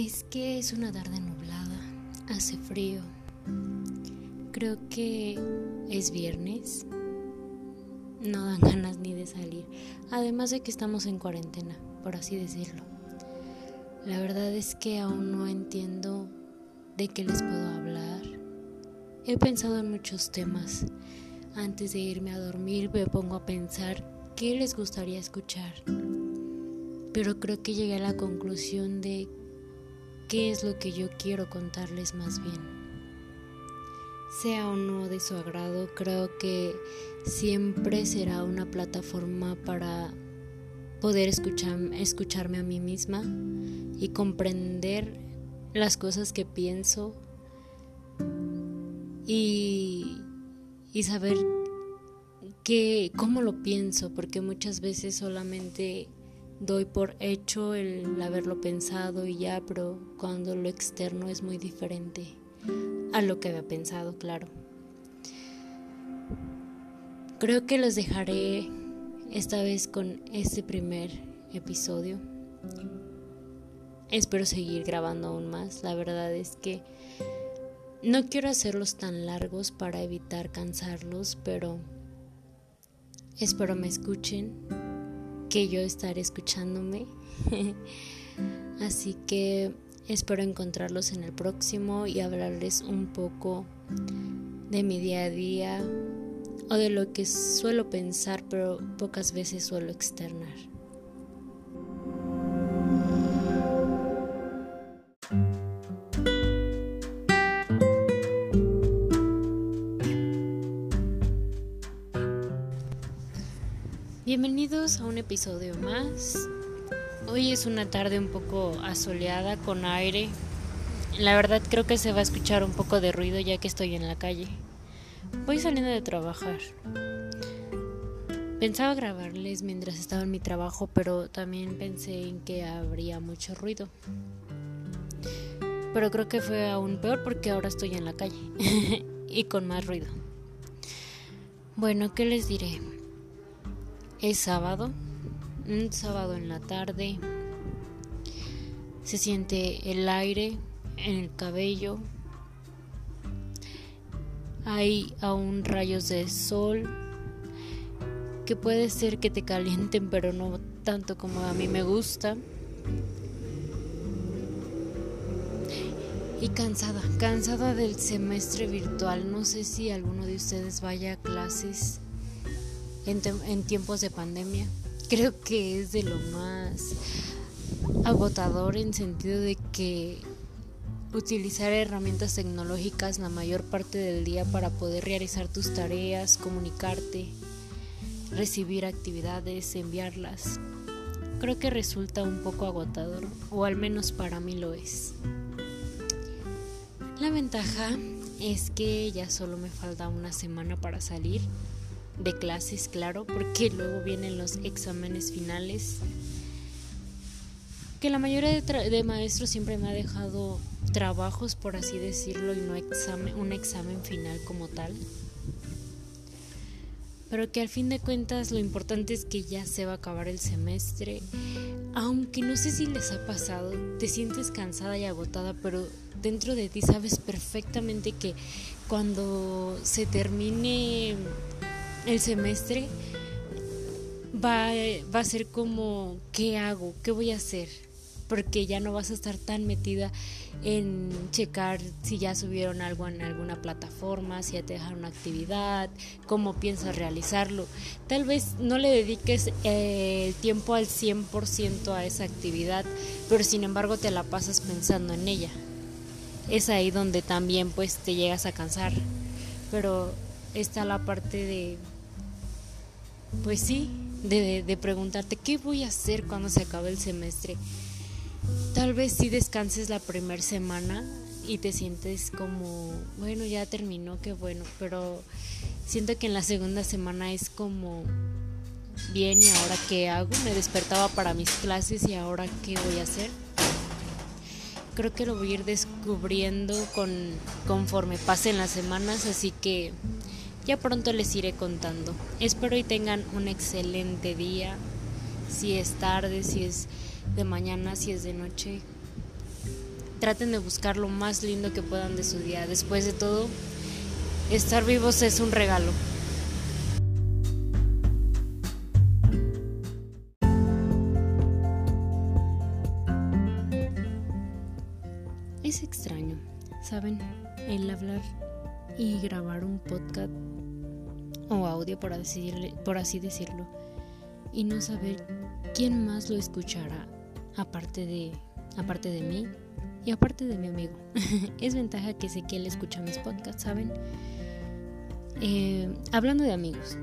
Es que es una tarde nublada, hace frío. Creo que es viernes. No dan ganas ni de salir. Además de que estamos en cuarentena, por así decirlo. La verdad es que aún no entiendo de qué les puedo hablar. He pensado en muchos temas. Antes de irme a dormir me pongo a pensar qué les gustaría escuchar. Pero creo que llegué a la conclusión de qué es lo que yo quiero contarles más bien. Sea o no de su agrado, creo que siempre será una plataforma para poder escuchar, escucharme a mí misma y comprender las cosas que pienso y, y saber cómo lo pienso, porque muchas veces solamente doy por hecho el haberlo pensado y ya, pero cuando lo externo es muy diferente a lo que había pensado, claro. Creo que los dejaré esta vez con este primer episodio. Espero seguir grabando aún más. La verdad es que no quiero hacerlos tan largos para evitar cansarlos, pero espero me escuchen que yo estaré escuchándome. Así que espero encontrarlos en el próximo y hablarles un poco de mi día a día o de lo que suelo pensar pero pocas veces suelo externar. Episodio más. Hoy es una tarde un poco asoleada con aire. La verdad creo que se va a escuchar un poco de ruido ya que estoy en la calle. Voy saliendo de trabajar. Pensaba grabarles mientras estaba en mi trabajo, pero también pensé en que habría mucho ruido. Pero creo que fue aún peor porque ahora estoy en la calle y con más ruido. Bueno, ¿qué les diré? Es sábado, un sábado en la tarde. Se siente el aire en el cabello. Hay aún rayos de sol que puede ser que te calienten, pero no tanto como a mí me gusta. Y cansada, cansada del semestre virtual. No sé si alguno de ustedes vaya a clases en, tiempos de pandemia. Creo que es de lo más agotador en sentido de que utilizar herramientas tecnológicas la mayor parte del día para poder realizar tus tareas, comunicarte, recibir actividades, enviarlas. Creo que resulta un poco agotador, o al menos para mí lo es. La ventaja es que ya solo me falta una semana para salir de clases, claro, porque luego vienen los exámenes finales. Que la mayoría de, maestros siempre me ha dejado trabajos, por así decirlo, y no examen, un examen final como tal. Pero que al fin de cuentas lo importante es que ya se va a acabar el semestre. Aunque no sé si les ha pasado, te sientes cansada y agotada, pero dentro de ti sabes perfectamente que cuando se termine el semestre va, va a ser como, ¿qué hago? ¿Qué voy a hacer? Porque ya no vas a estar tan metida en checar si ya subieron algo en alguna plataforma, si ya te dejaron una actividad, cómo piensas realizarlo. Tal vez no le dediques eh, el tiempo al 100% a esa actividad, pero sin embargo te la pasas pensando en ella. Es ahí donde también pues te llegas a cansar. Pero está la parte de pues sí, de, preguntarte qué voy a hacer cuando se acabe el semestre. Tal vez sí descanses la primera semana y te sientes como, bueno, ya terminó, qué bueno, pero siento que en la segunda semana es como, bien, ¿y ahora qué hago? Me despertaba para mis clases y ahora qué voy a hacer. Creo que lo voy a ir descubriendo con, conforme pasen las semanas, así que ya pronto les iré contando. Espero y tengan un excelente día. Si es tarde, si es de mañana, si es de noche. traten de buscar lo más lindo que puedan de su día. Después de todo, estar vivos es un regalo. Es extraño, ¿saben? El hablar y grabar un podcast o audio, por así, por así decirlo, y no saber quién más lo escuchará aparte de, aparte de mí y aparte de mi amigo. es ventaja que sé que él escucha mis podcasts, ¿saben? Eh, hablando de amigos,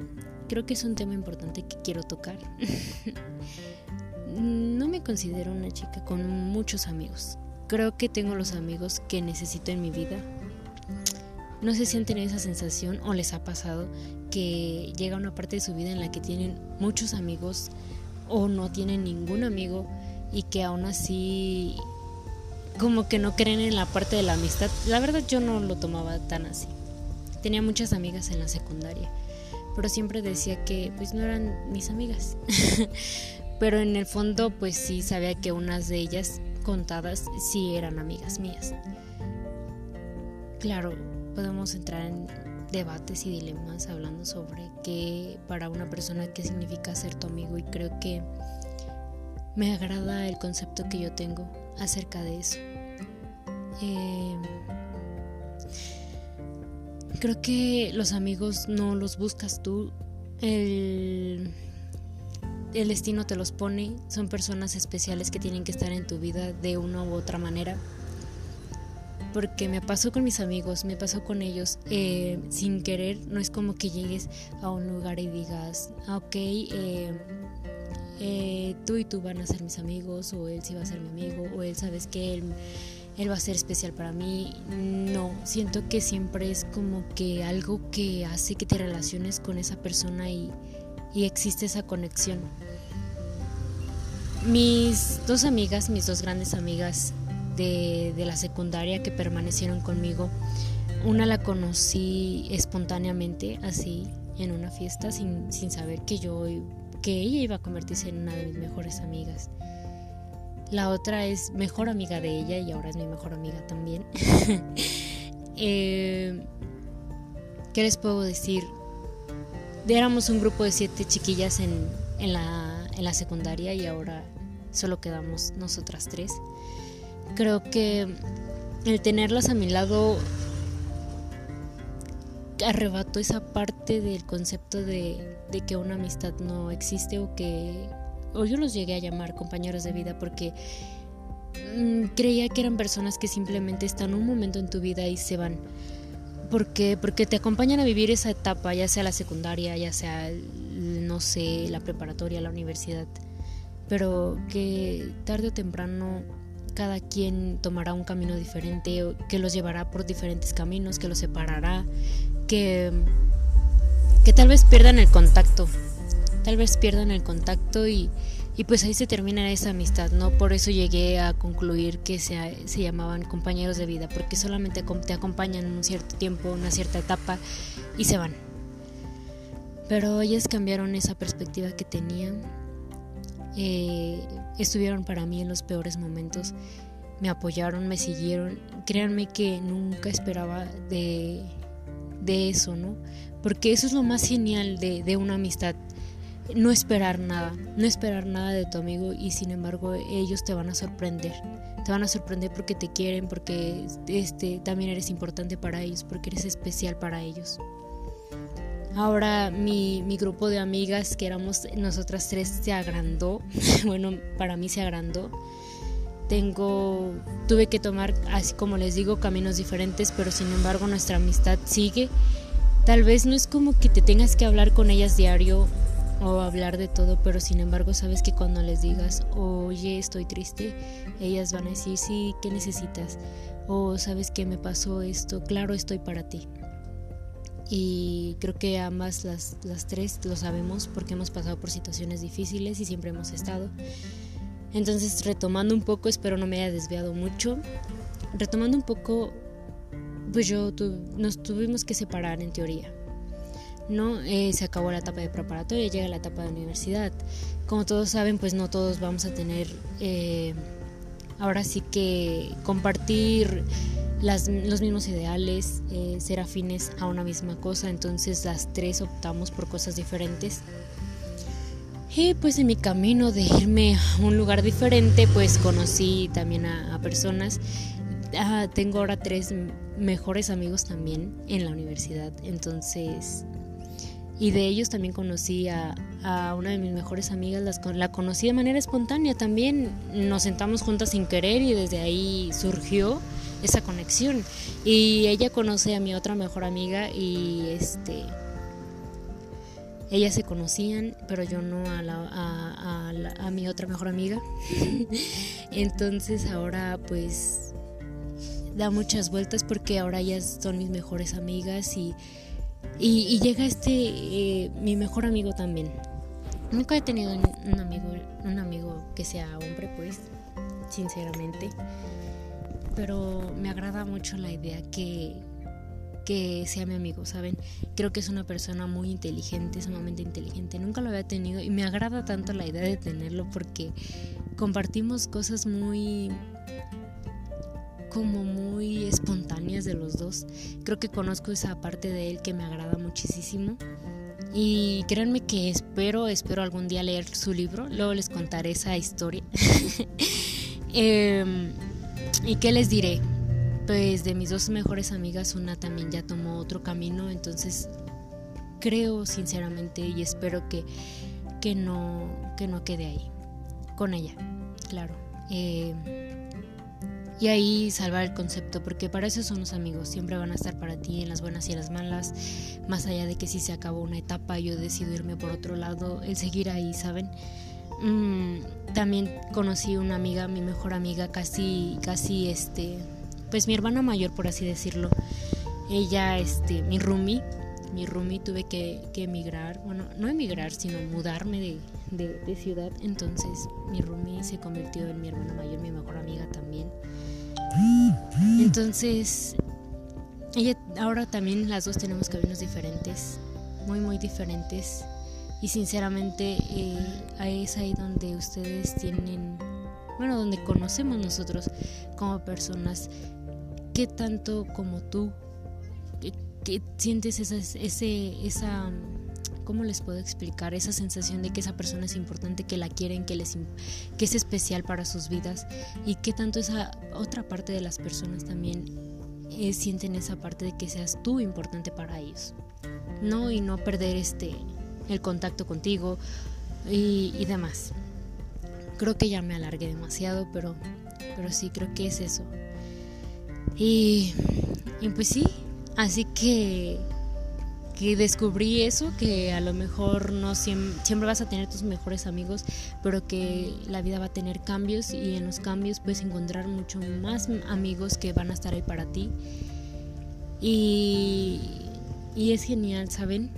creo que es un tema importante que quiero tocar. no me considero una chica con muchos amigos. Creo que tengo los amigos que necesito en mi vida. No sé si han tenido esa sensación o les ha pasado que llega una parte de su vida en la que tienen muchos amigos o no tienen ningún amigo y que aún así como que no creen en la parte de la amistad. La verdad yo no lo tomaba tan así. Tenía muchas amigas en la secundaria, pero siempre decía que pues no eran mis amigas. pero en el fondo pues sí sabía que unas de ellas contadas sí eran amigas mías. Claro, podemos entrar en debates y dilemas hablando sobre qué para una persona qué significa ser tu amigo y creo que me agrada el concepto que yo tengo acerca de eso. Em, creo que los amigos no los buscas tú, el, el destino te los pone, son personas especiales que tienen que estar en tu vida de una u otra manera. Porque me pasó con mis amigos, me pasó con ellos, eh, sin querer, no es como que llegues a un lugar y digas, ah, ok, eh, eh, tú y tú van a ser mis amigos, o él sí va a ser mi amigo, o él sabes que él, él va a ser especial para mí. No, siento que siempre es como que algo que hace que te relaciones con esa persona y, y existe esa conexión. Mis dos amigas, mis dos grandes amigas de, la secundaria que permanecieron conmigo, una la conocí espontáneamente, así, en una fiesta, sin, sin saber que yo que ella iba a convertirse en una de mis mejores amigas. La otra es mejor amiga de ella y ahora es mi mejor amiga también. Eh, ¿Qué les puedo decir? Éramos un grupo de siete chiquillas en, en, la, en la secundaria y ahora solo quedamos nosotras tres. Creo que el tenerlas a mi lado arrebató esa parte del concepto de, que una amistad no existe o que o yo los llegué a llamar compañeros de vida porque mm, creía que eran personas que simplemente están un momento en tu vida y se van. Porque porque te acompañan a vivir esa etapa ya sea la secundaria ya sea no sé la preparatoria la universidad. Pero que tarde o temprano cada quien tomará un camino diferente, que los llevará por diferentes caminos, que los separará, que, que tal vez pierdan el contacto, tal vez pierdan el contacto y, y pues ahí se termina esa amistad, ¿no? Por eso llegué a concluir que se, se llamaban compañeros de vida, porque solamente te acompañan un cierto tiempo, una cierta etapa y se van. Pero ellas cambiaron esa perspectiva que tenían eh, estuvieron para mí en los peores momentos, me apoyaron, me siguieron. Créanme que nunca esperaba de, de eso, ¿no? Porque eso es lo más genial de, de una amistad no esperar nada, no esperar nada de tu amigo y sin embargo ellos te van a sorprender. Te van a sorprender porque te quieren, porque este también eres importante para ellos, porque eres especial para ellos. Ahora mi, mi, grupo de amigas, que éramos nosotras tres, se agrandó. bueno, para mí se agrandó. Tengo, tuve que tomar, así como les digo, caminos diferentes, pero sin embargo nuestra amistad sigue. Tal vez no es como que te tengas que hablar con ellas diario o hablar de todo, pero sin embargo sabes que cuando les digas, oye, estoy triste, ellas van a decir, sí, ¿qué necesitas? O sabes que me pasó esto, claro, estoy para ti y creo que ambas las, las tres lo sabemos porque hemos pasado por situaciones difíciles y siempre hemos estado. Entonces, retomando un poco, espero no me haya desviado mucho. Retomando un poco, pues yo nos tuvimos que separar en teoría. ¿no? Eh, se acabó la etapa de preparatoria, llega la etapa de universidad. Como todos saben, pues no todos vamos a tener eh, ahora sí que compartir los mismos ideales, eh, ser afines a una misma cosa, entonces las tres optamos por cosas diferentes. Y pues en mi camino de irme a un lugar diferente, pues conocí también a, personas. Ah, tengo ahora tres mejores amigos también en la universidad, entonces y de ellos también conocí a, una de mis mejores amigas, la conocí de manera espontánea. También, nos sentamos juntas sin querer y desde ahí surgió esa conexión. Y ella conoce a mi otra mejor amiga y este ellas se conocían pero yo no a, a, a mi otra mejor amiga. Entonces ahora pues da muchas vueltas porque ahora ellas son mis mejores amigas y y, llega este, eh, mi mejor amigo también. Nunca he tenido un amigo, un amigo que sea hombre, pues, sinceramente. Pero me agrada mucho la idea que, que sea mi amigo, ¿saben? Creo que es una persona muy inteligente, sumamente inteligente. Nunca lo había tenido y me agrada tanto la idea de tenerlo porque compartimos cosas muy como muy espontáneas de los dos. Creo que conozco esa parte de él que me agrada muchísimo. Y créanme que espero, espero algún día leer su libro. Luego les contaré esa historia. Em, ¿Y qué les diré? Pues de mis dos mejores amigas, una también ya tomó otro camino. Entonces creo sinceramente y espero que, que, no, que no quede ahí. Con ella, claro. Eh, y ahí salvar el concepto, porque para eso son los amigos, siempre van a estar para ti en las buenas y las malas, más allá de que si se acabó una etapa yo decido irme por otro lado, el seguir ahí, ¿saben? Mm, también conocí una amiga, mi mejor amiga, casi, casi, este, pues mi hermana mayor, por así decirlo. Ella, este, mi roomie, mi roomie tuve que, emigrar, bueno, no emigrar, sino mudarme de, ciudad, entonces mi roomie se convirtió en mi hermana mayor, mi mejor amiga también. Entonces, ella ahora también las dos tenemos caminos diferentes, muy muy diferentes. Y sinceramente eh, es ahí donde ustedes tienen, bueno, donde conocemos nosotros como personas, qué tanto como tú, sientes esa, ese, esa ¿cómo les puedo explicar? Esa sensación de que esa persona es importante, que la quieren, que, les, que es especial para sus vidas y que tanto esa otra parte de las personas también eh, sienten esa parte de que seas tú importante para ellos. No y no perder este el contacto contigo y, demás. Creo que ya me alargué demasiado, pero, pero sí creo que es eso. Y, y pues sí, así que que descubrí eso, que a lo mejor no siempre, vas a tener tus mejores amigos, pero que la vida va a tener cambios y en los cambios puedes encontrar mucho más amigos que van a estar ahí para ti. Y, y es genial, ¿saben?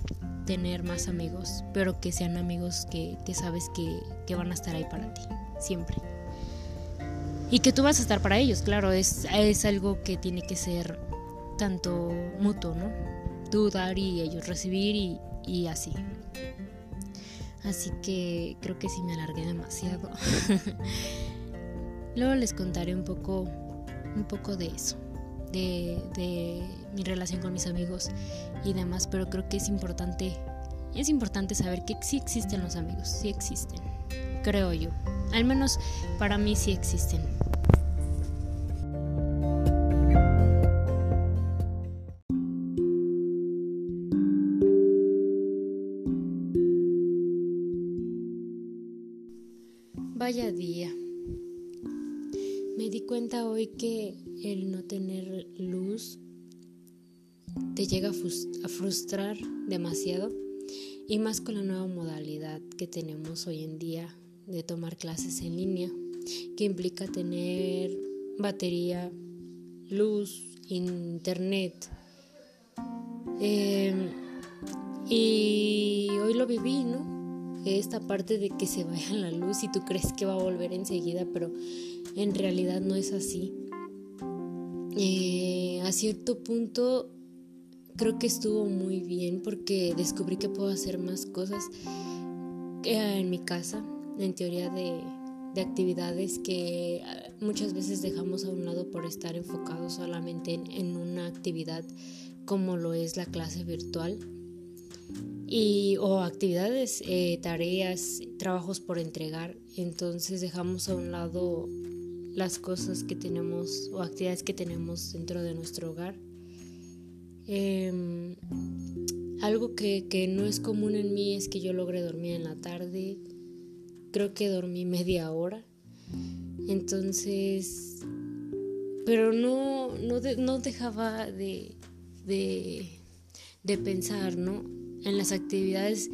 Tener más amigos, pero que sean amigos que, que sabes que, que van a estar ahí para ti, siempre. Y que tú vas a estar para ellos, claro, es, es algo que tiene que ser tanto mutuo, ¿no? tú dar y ellos recibir y, así. Así que creo que sí me alargué demasiado. Luego les contaré un poco, un poco de eso, de, de, mi relación con mis amigos y demás, pero creo que es importante, es importante saber que sí existen los amigos, sí existen, creo yo. Al menos para mí sí existen. Cuenta hoy que el no tener luz te llega a frustrar demasiado y más con la nueva modalidad que tenemos hoy en día de tomar clases en línea que implica tener batería, luz, internet. Em, y hoy lo viví, ¿no? esta parte de que se vaya la luz y tú crees que va a volver enseguida, pero en realidad no es así. Eh, a cierto punto creo que estuvo muy bien porque descubrí que puedo hacer más cosas en mi casa, en teoría de, de actividades que ah, muchas veces dejamos a un lado por estar enfocados solamente en, una actividad como lo es la clase virtual y o actividades, eh, tareas, trabajos por entregar. Entonces dejamos a un lado las cosas que tenemos o actividades que tenemos dentro de nuestro hogar. Em, algo que, que no es común en mí es que yo logre dormir en la tarde, creo que dormí media hora. Entonces, pero no, no, dejaba de, de, pensar, ¿no? En las actividades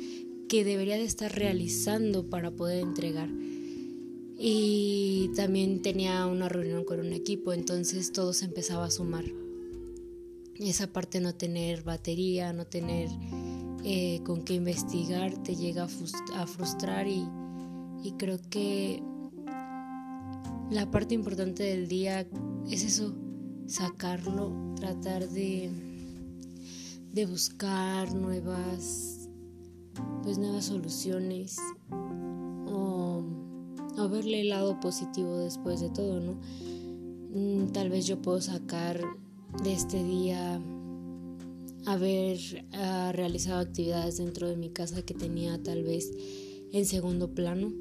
que debería de estar realizando para poder entregar. Y también tenía una reunión con un equipo, entonces todo se empezaba a sumar. Esa parte no tener batería, no tener eh, con qué investigar, te llega a frustrar y, y creo que la parte importante del día es eso, sacarlo, tratar de, de buscar nuevas, pues nuevas soluciones o verle el lado positivo después de todo, ¿no? Mm, tal vez yo puedo sacar de este día haber ah, realizado actividades dentro de mi casa que tenía tal vez en segundo plano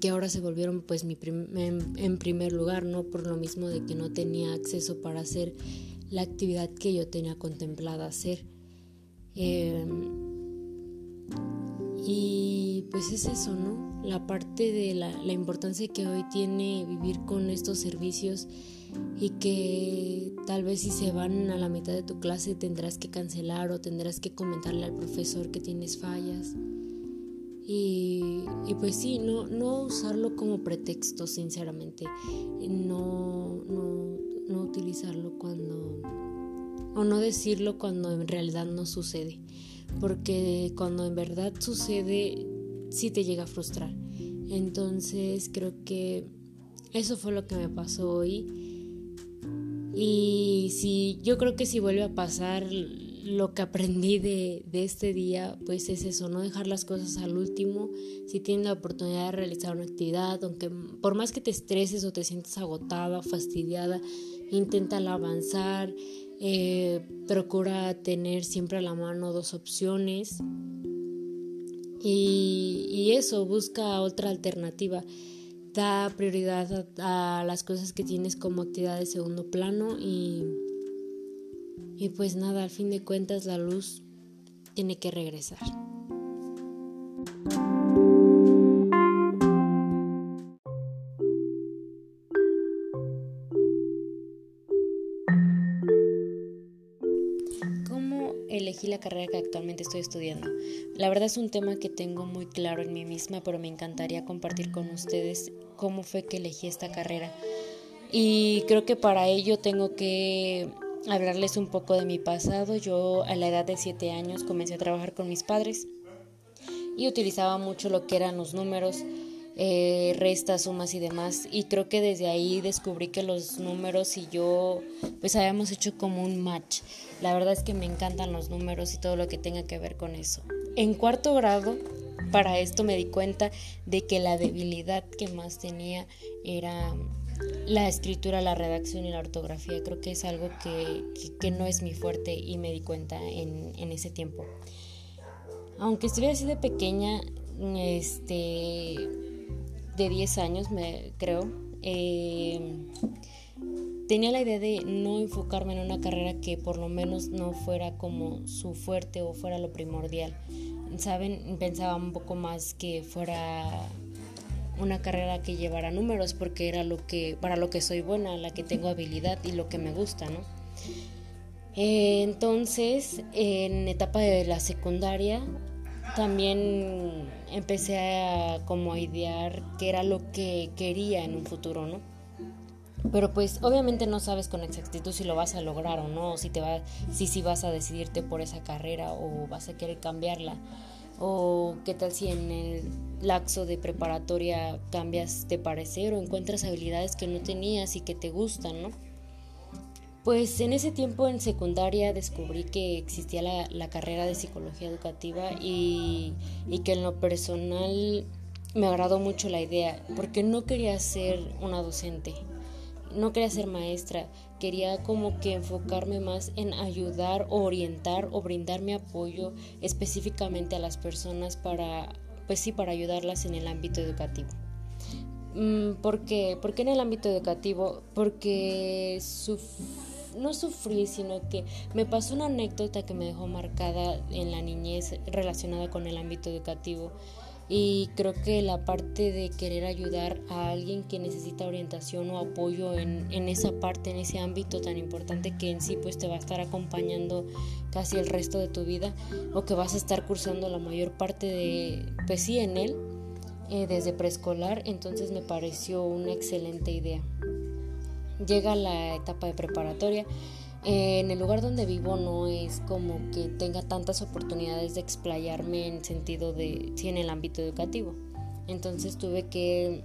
que ahora se volvieron pues mi en, primer lugar, ¿no? Por lo mismo de que no tenía acceso para hacer la actividad que yo tenía contemplada hacer. Em, y pues es eso, ¿no? La parte de la, la importancia que hoy tiene vivir con estos servicios y que tal vez si se van a la mitad de tu clase tendrás que cancelar o tendrás que comentarle al profesor que tienes fallas. Y, pues sí, no, no usarlo como pretexto, sinceramente. No, no, no utilizarlo cuando... o no decirlo cuando en realidad no sucede. Porque cuando en verdad sucede, sí te llega a frustrar. Entonces creo que eso fue lo que me pasó hoy. Y si yo creo que si vuelve a pasar, lo que aprendí de, este día, pues es eso, no dejar las cosas al último. Si tienes la oportunidad de realizar una actividad, aunque por más que te estreses o te sientas agotada, fastidiada, inténtala avanzar. Eh, procura tener siempre a la mano dos opciones. Y, eso, busca otra alternativa. Da prioridad a, a las cosas que tienes como actividad de segundo plano y y pues nada, al fin de cuentas la luz tiene que regresar. Carrera que actualmente estoy estudiando? La verdad es un tema que tengo muy claro en mí misma, pero me encantaría compartir con ustedes cómo fue que elegí esta carrera. Y creo que para ello tengo que hablarles un poco de mi pasado. Yo a la edad de 7 años comencé a trabajar con mis padres y utilizaba mucho lo que eran los números, eh, restas, sumas y demás. Y creo que desde ahí descubrí que los números y yo pues habíamos hecho como un match. La verdad es que me encantan los números y todo lo que tenga que ver con eso. En cuarto grado, para esto me di cuenta de que la debilidad que más tenía era la escritura, la redacción y la ortografía. Creo que es algo que, no es mi fuerte y me di cuenta en, ese tiempo. Aunque estuviera así de pequeña, este, de 10 años, me creo, eh, tenía la idea de no enfocarme en una carrera que por lo menos no fuera como su fuerte o fuera lo primordial. Saben, pensaba un poco más que fuera una carrera que llevara números porque era lo que para lo que soy buena, la que tengo habilidad y lo que me gusta, ¿no? Eh, entonces, en etapa de la secundaria también empecé a como a idear qué era lo que quería en un futuro, ¿no? Pero pues obviamente no sabes con exactitud si lo vas a lograr o no, si te va si si vas a decidirte por esa carrera o vas a querer cambiarla o qué tal si en el laxo de preparatoria cambias de parecer o encuentras habilidades que no tenías y que te gustan, ¿no? Pues en ese tiempo en secundaria descubrí que existía la, carrera de psicología educativa y, que en lo personal me agradó mucho la idea porque no quería ser una docente, no quería ser maestra, quería como que enfocarme más en ayudar o orientar o brindarme apoyo específicamente a las personas para, pues sí, para ayudarlas en el ámbito educativo. Mm, ¿Por qué? ¿Por qué en el ámbito educativo? Porque no sufrí, sino que me pasó una anécdota que me dejó marcada en la niñez relacionada con el ámbito educativo y creo que la parte de querer ayudar a alguien que necesita orientación o apoyo en, en, esa parte, en ese ámbito tan importante que en sí pues te va a estar acompañando casi el resto de tu vida o que vas a estar cursando la mayor parte de, pues sí, en él, eh, desde preescolar, entonces me pareció una excelente idea. Llega la etapa de preparatoria en el lugar donde vivo no es como que tenga tantas oportunidades de explayarme en sentido de, en el ámbito educativo. Entonces tuve que,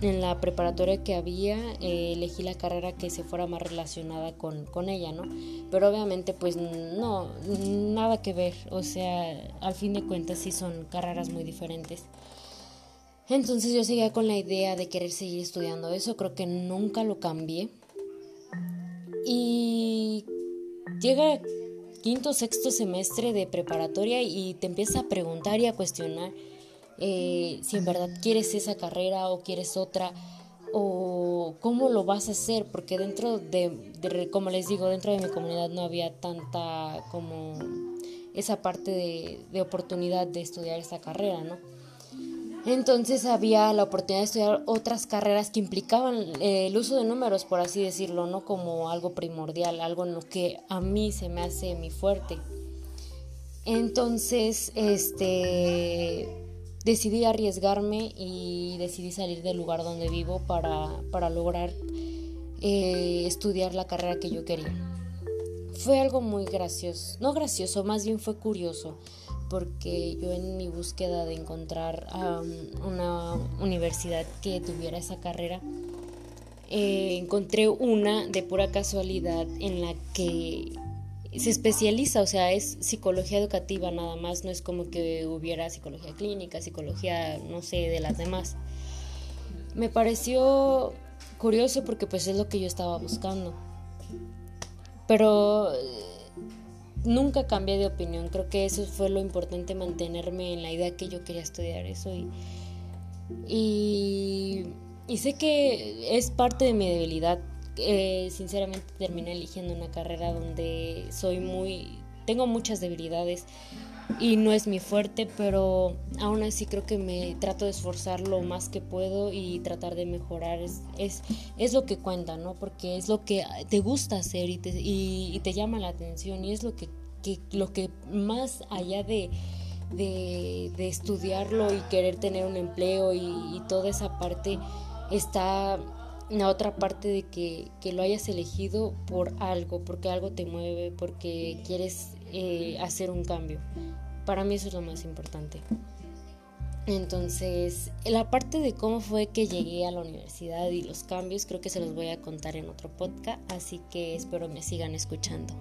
en la preparatoria que había, eh, elegí la carrera que se fuera más relacionada con, con ella, ¿no? Pero obviamente pues no, nada que ver, o sea, al fin de cuentas sí son carreras muy diferentes. Entonces yo seguía con la idea de querer seguir estudiando eso, creo que nunca lo cambié y llega quinto, sexto semestre de preparatoria y te empieza a preguntar y a cuestionar eh, si en verdad quieres esa carrera o quieres otra o cómo lo vas a hacer, porque dentro de, como les digo, dentro de mi comunidad no había tanta como esa parte de, de oportunidad de estudiar esta carrera, ¿no? Entonces había la oportunidad de estudiar otras carreras que implicaban eh, el uso de números, por así decirlo, no como algo primordial, algo en lo que a mí se me hace mi fuerte. Entonces, este, decidí arriesgarme y decidí salir del lugar donde vivo para, para lograr eh, estudiar la carrera que yo quería. Fue algo muy gracioso, no gracioso, más bien fue curioso porque yo en mi búsqueda de encontrar una universidad que tuviera esa carrera, eh, encontré una de pura casualidad en la que se especializa, o sea, es psicología educativa nada más, no es como que hubiera psicología clínica, psicología, no sé, de las demás. Me pareció curioso porque pues es lo que yo estaba buscando. Pero nunca cambié de opinión. Creo que eso fue lo importante, mantenerme en la idea que yo quería estudiar eso. Y, y, sé que es parte de mi debilidad. Eh, sinceramente terminé eligiendo una carrera donde soy muy... Tengo muchas debilidades y no es mi fuerte, pero aún así creo que me trato de esforzar lo más que puedo y tratar de mejorar. Es, es, es lo que cuenta, ¿no? Porque es lo que te gusta hacer y te, y, te llama la atención y es lo que, que lo que más allá de, de, estudiarlo y querer tener un empleo y, y, toda esa parte está la otra parte de que, que, lo hayas elegido por algo, porque algo te mueve, porque quieres eh, hacer un cambio. Para mí eso es lo más importante. Entonces, la parte de cómo fue que llegué a la universidad y los cambios, creo que se los voy a contar en otro podcast, así que espero me sigan escuchando.